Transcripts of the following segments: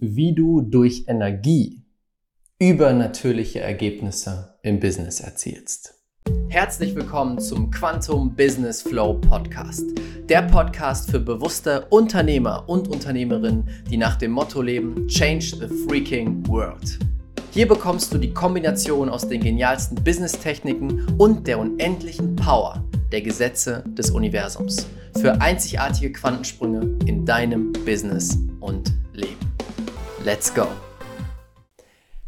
wie du durch Energie übernatürliche Ergebnisse im Business erzielst. Herzlich willkommen zum Quantum Business Flow Podcast. Der Podcast für bewusste Unternehmer und Unternehmerinnen, die nach dem Motto leben, Change the Freaking World. Hier bekommst du die Kombination aus den genialsten Business-Techniken und der unendlichen Power der Gesetze des Universums für einzigartige Quantensprünge in deinem Business und. Let's go!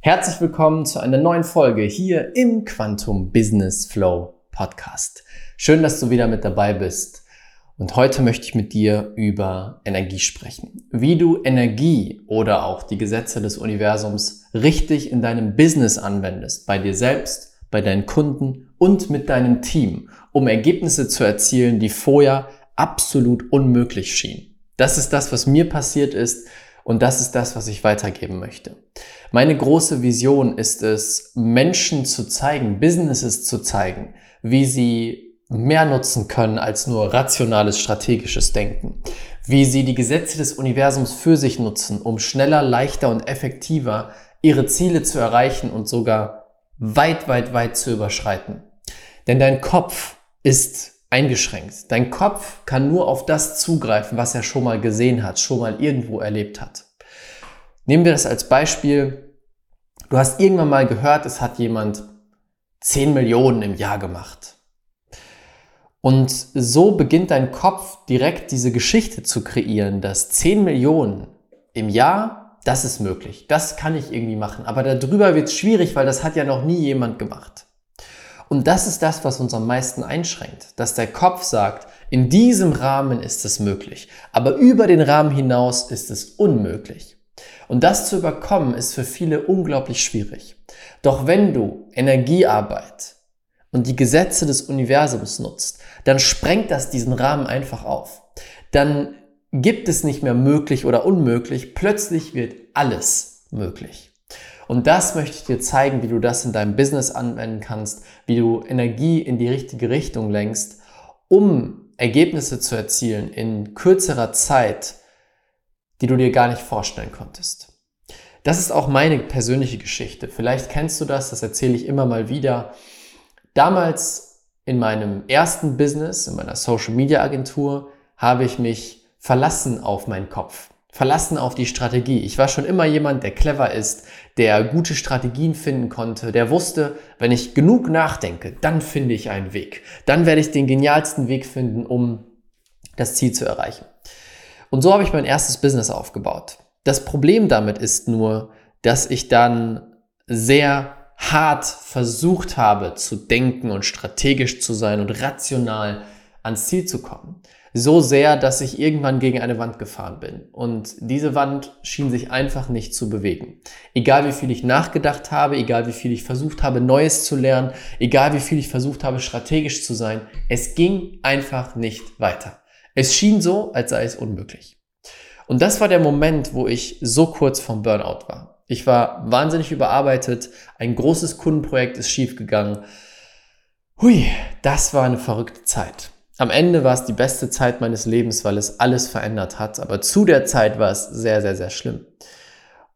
Herzlich willkommen zu einer neuen Folge hier im Quantum Business Flow Podcast. Schön, dass du wieder mit dabei bist. Und heute möchte ich mit dir über Energie sprechen. Wie du Energie oder auch die Gesetze des Universums richtig in deinem Business anwendest, bei dir selbst, bei deinen Kunden und mit deinem Team, um Ergebnisse zu erzielen, die vorher absolut unmöglich schien. Das ist das, was mir passiert ist und das ist das, was ich weitergeben möchte. Meine große Vision ist es, Menschen zu zeigen, Businesses zu zeigen, wie sie mehr nutzen können als nur rationales strategisches Denken. Wie sie die Gesetze des Universums für sich nutzen, um schneller, leichter und effektiver ihre Ziele zu erreichen und sogar weit, weit, weit zu überschreiten. Denn dein Kopf ist eingeschränkt. Dein Kopf kann nur auf das zugreifen, was er schon mal gesehen hat, schon mal irgendwo erlebt hat. Nehmen wir das als Beispiel. Du hast irgendwann mal gehört, es hat jemand 10 Millionen im Jahr gemacht. Und so beginnt dein Kopf direkt diese Geschichte zu kreieren, dass 10 Millionen im Jahr, das ist möglich. Das kann ich irgendwie machen. Aber darüber wird es schwierig, weil das hat ja noch nie jemand gemacht. Und das ist das, was uns am meisten einschränkt, dass der Kopf sagt, in diesem Rahmen ist es möglich, aber über den Rahmen hinaus ist es unmöglich. Und das zu überkommen ist für viele unglaublich schwierig. Doch wenn du Energiearbeit und die Gesetze des Universums nutzt, dann sprengt das diesen Rahmen einfach auf. Dann gibt es nicht mehr möglich oder unmöglich, plötzlich wird alles möglich. Und das möchte ich dir zeigen, wie du das in deinem Business anwenden kannst, wie du Energie in die richtige Richtung lenkst, um Ergebnisse zu erzielen in kürzerer Zeit, die du dir gar nicht vorstellen konntest. Das ist auch meine persönliche Geschichte. Vielleicht kennst du das, das erzähle ich immer mal wieder. Damals in meinem ersten Business, in meiner Social Media Agentur, habe ich mich verlassen auf meinen Kopf verlassen auf die Strategie. Ich war schon immer jemand, der clever ist, der gute Strategien finden konnte, der wusste, wenn ich genug nachdenke, dann finde ich einen Weg. Dann werde ich den genialsten Weg finden, um das Ziel zu erreichen. Und so habe ich mein erstes Business aufgebaut. Das Problem damit ist nur, dass ich dann sehr hart versucht habe zu denken und strategisch zu sein und rational ans Ziel zu kommen so sehr, dass ich irgendwann gegen eine Wand gefahren bin. Und diese Wand schien sich einfach nicht zu bewegen. Egal wie viel ich nachgedacht habe, egal wie viel ich versucht habe, Neues zu lernen, egal wie viel ich versucht habe, strategisch zu sein, es ging einfach nicht weiter. Es schien so, als sei es unmöglich. Und das war der Moment, wo ich so kurz vom Burnout war. Ich war wahnsinnig überarbeitet, ein großes Kundenprojekt ist schiefgegangen. Hui, das war eine verrückte Zeit. Am Ende war es die beste Zeit meines Lebens, weil es alles verändert hat. Aber zu der Zeit war es sehr, sehr, sehr schlimm.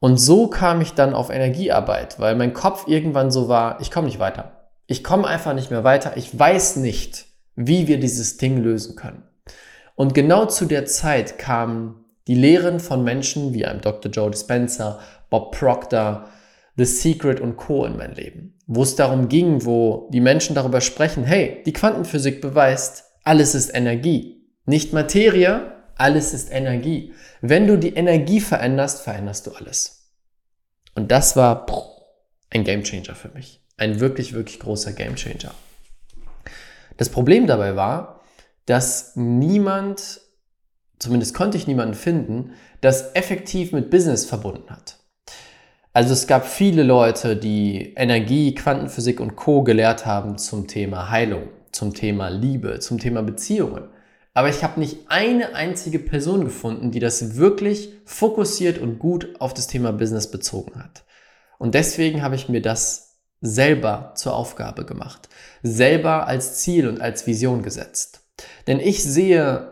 Und so kam ich dann auf Energiearbeit, weil mein Kopf irgendwann so war, ich komme nicht weiter. Ich komme einfach nicht mehr weiter. Ich weiß nicht, wie wir dieses Ding lösen können. Und genau zu der Zeit kamen die Lehren von Menschen wie einem Dr. Joe Dispenza, Bob Proctor, The Secret und Co. in mein Leben, wo es darum ging, wo die Menschen darüber sprechen, hey, die Quantenphysik beweist, alles ist Energie. Nicht Materie, alles ist Energie. Wenn du die Energie veränderst, veränderst du alles. Und das war ein Gamechanger für mich. Ein wirklich, wirklich großer Gamechanger. Das Problem dabei war, dass niemand, zumindest konnte ich niemanden finden, das effektiv mit Business verbunden hat. Also es gab viele Leute, die Energie, Quantenphysik und Co gelehrt haben zum Thema Heilung zum Thema Liebe, zum Thema Beziehungen. Aber ich habe nicht eine einzige Person gefunden, die das wirklich fokussiert und gut auf das Thema Business bezogen hat. Und deswegen habe ich mir das selber zur Aufgabe gemacht, selber als Ziel und als Vision gesetzt. Denn ich sehe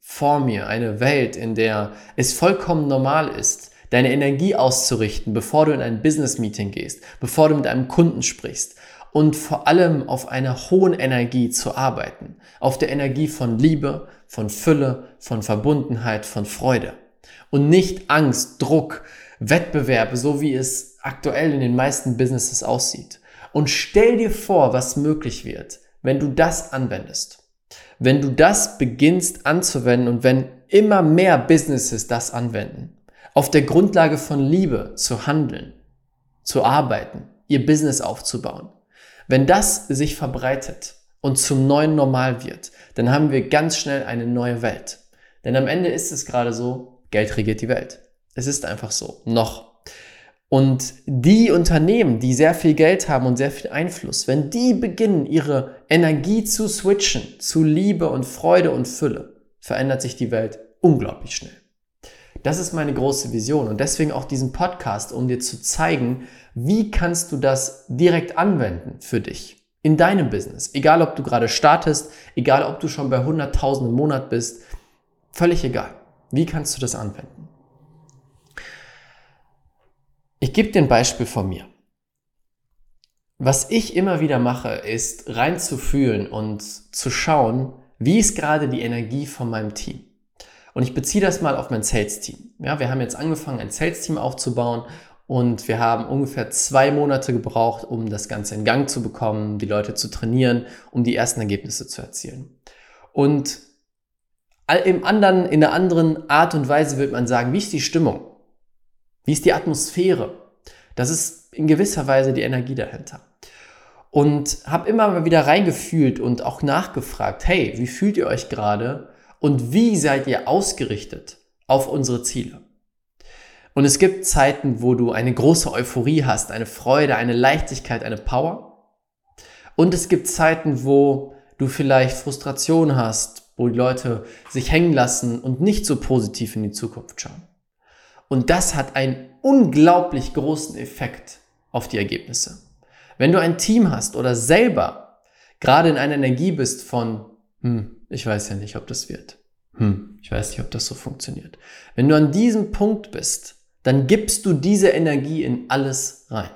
vor mir eine Welt, in der es vollkommen normal ist, deine Energie auszurichten, bevor du in ein Business-Meeting gehst, bevor du mit einem Kunden sprichst und vor allem auf einer hohen Energie zu arbeiten, auf der Energie von Liebe, von Fülle, von Verbundenheit, von Freude und nicht Angst, Druck, Wettbewerbe, so wie es aktuell in den meisten Businesses aussieht. Und stell dir vor, was möglich wird, wenn du das anwendest. Wenn du das beginnst anzuwenden und wenn immer mehr Businesses das anwenden, auf der Grundlage von Liebe zu handeln, zu arbeiten, ihr Business aufzubauen. Wenn das sich verbreitet und zum neuen Normal wird, dann haben wir ganz schnell eine neue Welt. Denn am Ende ist es gerade so, Geld regiert die Welt. Es ist einfach so. Noch. Und die Unternehmen, die sehr viel Geld haben und sehr viel Einfluss, wenn die beginnen, ihre Energie zu switchen zu Liebe und Freude und Fülle, verändert sich die Welt unglaublich schnell. Das ist meine große Vision und deswegen auch diesen Podcast, um dir zu zeigen, wie kannst du das direkt anwenden für dich in deinem Business. Egal, ob du gerade startest, egal, ob du schon bei 100.000 im Monat bist, völlig egal. Wie kannst du das anwenden? Ich gebe dir ein Beispiel von mir. Was ich immer wieder mache, ist reinzufühlen und zu schauen, wie ist gerade die Energie von meinem Team. Und ich beziehe das mal auf mein Sales-Team. Ja, wir haben jetzt angefangen, ein Sales-Team aufzubauen und wir haben ungefähr zwei Monate gebraucht, um das Ganze in Gang zu bekommen, die Leute zu trainieren, um die ersten Ergebnisse zu erzielen. Und im anderen, in einer anderen Art und Weise wird man sagen, wie ist die Stimmung? Wie ist die Atmosphäre? Das ist in gewisser Weise die Energie dahinter. Und habe immer mal wieder reingefühlt und auch nachgefragt, hey, wie fühlt ihr euch gerade und wie seid ihr ausgerichtet auf unsere Ziele? Und es gibt Zeiten, wo du eine große Euphorie hast, eine Freude, eine Leichtigkeit, eine Power. Und es gibt Zeiten, wo du vielleicht Frustration hast, wo die Leute sich hängen lassen und nicht so positiv in die Zukunft schauen. Und das hat einen unglaublich großen Effekt auf die Ergebnisse. Wenn du ein Team hast oder selber gerade in einer Energie bist von, hm, ich weiß ja nicht, ob das wird. Hm, ich weiß nicht, ob das so funktioniert. Wenn du an diesem Punkt bist, dann gibst du diese Energie in alles rein.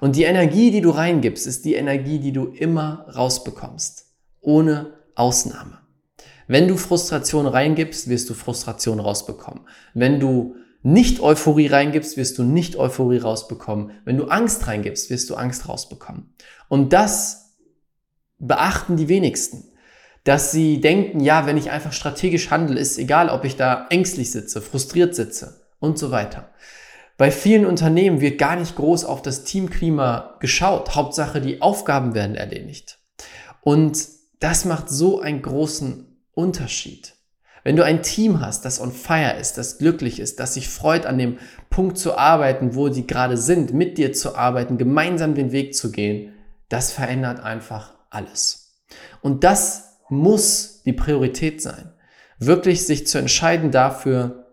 Und die Energie, die du reingibst, ist die Energie, die du immer rausbekommst. Ohne Ausnahme. Wenn du Frustration reingibst, wirst du Frustration rausbekommen. Wenn du nicht Euphorie reingibst, wirst du nicht Euphorie rausbekommen. Wenn du Angst reingibst, wirst du Angst rausbekommen. Und das beachten die wenigsten. Dass sie denken, ja, wenn ich einfach strategisch handle, ist egal, ob ich da ängstlich sitze, frustriert sitze und so weiter. Bei vielen Unternehmen wird gar nicht groß auf das Teamklima geschaut. Hauptsache, die Aufgaben werden erledigt. Und das macht so einen großen Unterschied. Wenn du ein Team hast, das on fire ist, das glücklich ist, das sich freut, an dem Punkt zu arbeiten, wo sie gerade sind, mit dir zu arbeiten, gemeinsam den Weg zu gehen, das verändert einfach alles. Und das muss die Priorität sein. Wirklich sich zu entscheiden dafür,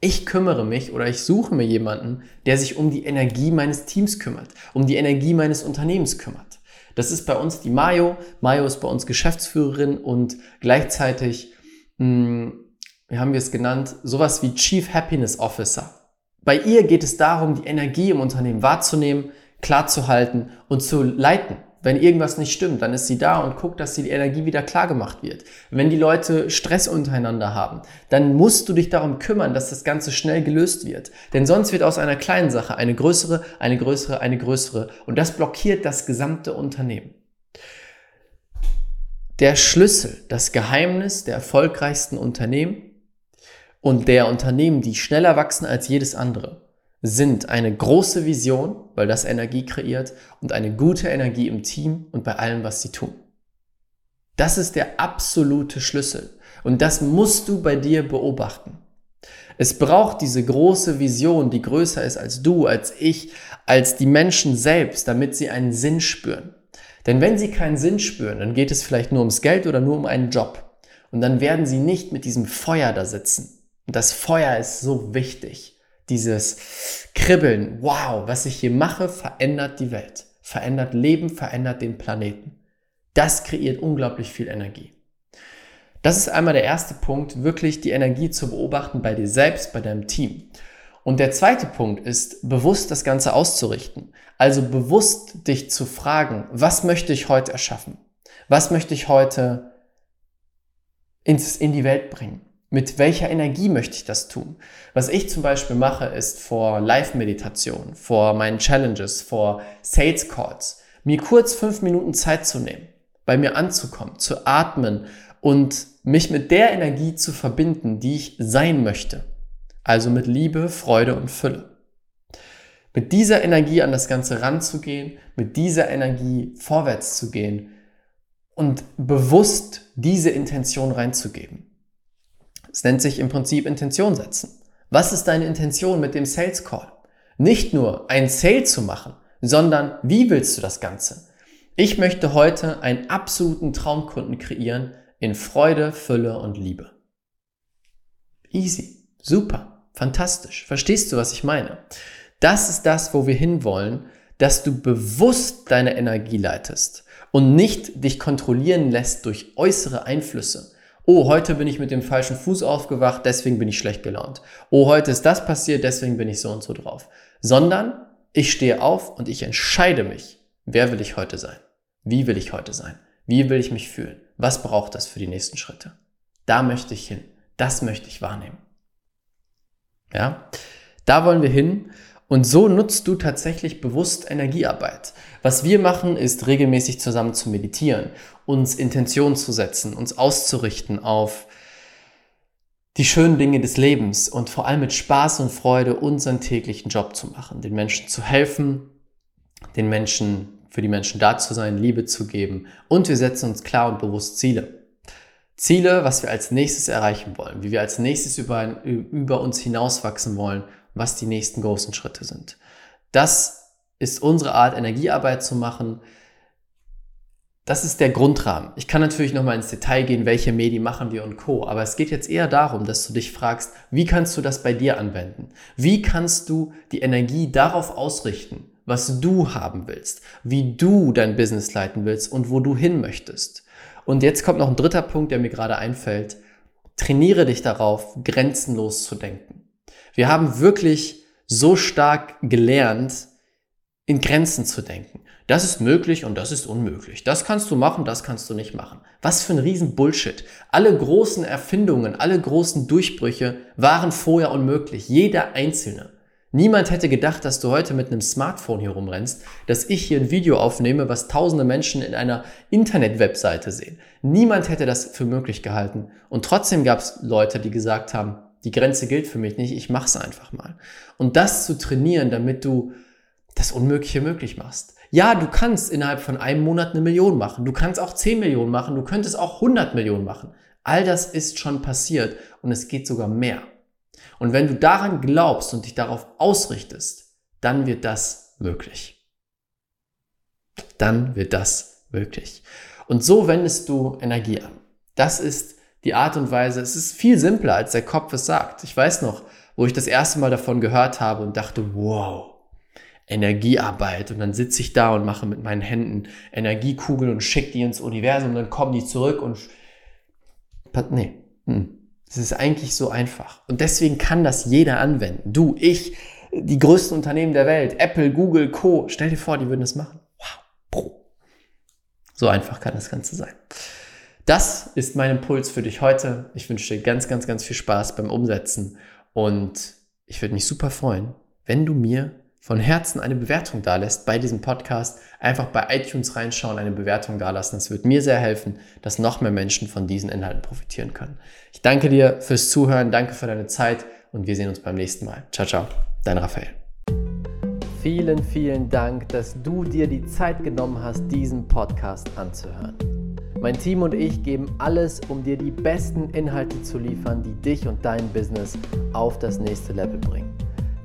ich kümmere mich oder ich suche mir jemanden, der sich um die Energie meines Teams kümmert, um die Energie meines Unternehmens kümmert. Das ist bei uns die Mayo. Mayo ist bei uns Geschäftsführerin und gleichzeitig hm, wie haben wir es genannt, sowas wie Chief Happiness Officer. Bei ihr geht es darum, die Energie im Unternehmen wahrzunehmen, klar zu halten und zu leiten. Wenn irgendwas nicht stimmt, dann ist sie da und guckt, dass die Energie wieder klar gemacht wird. Wenn die Leute Stress untereinander haben, dann musst du dich darum kümmern, dass das Ganze schnell gelöst wird. Denn sonst wird aus einer kleinen Sache eine größere, eine größere, eine größere. Und das blockiert das gesamte Unternehmen. Der Schlüssel, das Geheimnis der erfolgreichsten Unternehmen und der Unternehmen, die schneller wachsen als jedes andere, sind eine große Vision, weil das Energie kreiert und eine gute Energie im Team und bei allem, was sie tun. Das ist der absolute Schlüssel und das musst du bei dir beobachten. Es braucht diese große Vision, die größer ist als du, als ich, als die Menschen selbst, damit sie einen Sinn spüren. Denn wenn sie keinen Sinn spüren, dann geht es vielleicht nur ums Geld oder nur um einen Job. Und dann werden sie nicht mit diesem Feuer da sitzen. Und das Feuer ist so wichtig. Dieses Kribbeln, wow, was ich hier mache, verändert die Welt, verändert Leben, verändert den Planeten. Das kreiert unglaublich viel Energie. Das ist einmal der erste Punkt, wirklich die Energie zu beobachten bei dir selbst, bei deinem Team. Und der zweite Punkt ist, bewusst das Ganze auszurichten. Also bewusst dich zu fragen, was möchte ich heute erschaffen? Was möchte ich heute ins, in die Welt bringen? Mit welcher Energie möchte ich das tun? Was ich zum Beispiel mache, ist vor Live-Meditation, vor meinen Challenges, vor Sales Calls, mir kurz fünf Minuten Zeit zu nehmen, bei mir anzukommen, zu atmen und mich mit der Energie zu verbinden, die ich sein möchte. Also mit Liebe, Freude und Fülle. Mit dieser Energie an das Ganze ranzugehen, mit dieser Energie vorwärts zu gehen und bewusst diese Intention reinzugeben. Es nennt sich im Prinzip Intention setzen. Was ist deine Intention mit dem Sales Call? Nicht nur ein Sale zu machen, sondern wie willst du das Ganze? Ich möchte heute einen absoluten Traumkunden kreieren in Freude, Fülle und Liebe. Easy, super, fantastisch. Verstehst du, was ich meine? Das ist das, wo wir hinwollen, dass du bewusst deine Energie leitest und nicht dich kontrollieren lässt durch äußere Einflüsse. Oh, heute bin ich mit dem falschen Fuß aufgewacht, deswegen bin ich schlecht gelaunt. Oh, heute ist das passiert, deswegen bin ich so und so drauf. Sondern ich stehe auf und ich entscheide mich, wer will ich heute sein? Wie will ich heute sein? Wie will ich mich fühlen? Was braucht das für die nächsten Schritte? Da möchte ich hin. Das möchte ich wahrnehmen. Ja? Da wollen wir hin. Und so nutzt du tatsächlich bewusst Energiearbeit. Was wir machen, ist regelmäßig zusammen zu meditieren, uns Intentionen zu setzen, uns auszurichten auf die schönen Dinge des Lebens und vor allem mit Spaß und Freude unseren täglichen Job zu machen, den Menschen zu helfen, den Menschen, für die Menschen da zu sein, Liebe zu geben und wir setzen uns klar und bewusst Ziele. Ziele, was wir als nächstes erreichen wollen, wie wir als nächstes über, über uns hinauswachsen wollen, was die nächsten großen Schritte sind. Das ist unsere Art, Energiearbeit zu machen, das ist der Grundrahmen. Ich kann natürlich nochmal ins Detail gehen, welche Medien machen wir und Co. Aber es geht jetzt eher darum, dass du dich fragst, wie kannst du das bei dir anwenden? Wie kannst du die Energie darauf ausrichten, was du haben willst, wie du dein Business leiten willst und wo du hin möchtest? Und jetzt kommt noch ein dritter Punkt, der mir gerade einfällt. Trainiere dich darauf, grenzenlos zu denken. Wir haben wirklich so stark gelernt, in Grenzen zu denken. Das ist möglich und das ist unmöglich. Das kannst du machen, das kannst du nicht machen. Was für ein riesen Bullshit. Alle großen Erfindungen, alle großen Durchbrüche waren vorher unmöglich. Jeder einzelne. Niemand hätte gedacht, dass du heute mit einem Smartphone hier rumrennst, dass ich hier ein Video aufnehme, was tausende Menschen in einer Internet-Webseite sehen. Niemand hätte das für möglich gehalten. Und trotzdem gab es Leute, die gesagt haben, die Grenze gilt für mich nicht, ich mach's einfach mal. Und das zu trainieren, damit du das Unmögliche möglich machst. Ja, du kannst innerhalb von einem Monat eine Million machen. Du kannst auch 10 Millionen machen. Du könntest auch 100 Millionen machen. All das ist schon passiert und es geht sogar mehr. Und wenn du daran glaubst und dich darauf ausrichtest, dann wird das möglich. Dann wird das möglich. Und so wendest du Energie an. Das ist die Art und Weise. Es ist viel simpler, als der Kopf es sagt. Ich weiß noch, wo ich das erste Mal davon gehört habe und dachte, wow, Energiearbeit und dann sitze ich da und mache mit meinen Händen Energiekugeln und schicke die ins Universum und dann kommen die zurück und nee, hm. Es ist eigentlich so einfach und deswegen kann das jeder anwenden. Du, ich, die größten Unternehmen der Welt, Apple, Google, Co. Stell dir vor, die würden das machen. Wow, So einfach kann das Ganze sein. Das ist mein Impuls für dich heute. Ich wünsche dir ganz, ganz, ganz viel Spaß beim Umsetzen und ich würde mich super freuen, wenn du mir von Herzen eine Bewertung dalässt bei diesem Podcast, einfach bei iTunes reinschauen, eine Bewertung dalassen. Das wird mir sehr helfen, dass noch mehr Menschen von diesen Inhalten profitieren können. Ich danke dir fürs Zuhören, danke für deine Zeit und wir sehen uns beim nächsten Mal. Ciao, ciao, dein Raphael. Vielen, vielen Dank, dass du dir die Zeit genommen hast, diesen Podcast anzuhören. Mein Team und ich geben alles, um dir die besten Inhalte zu liefern, die dich und dein Business auf das nächste Level bringen.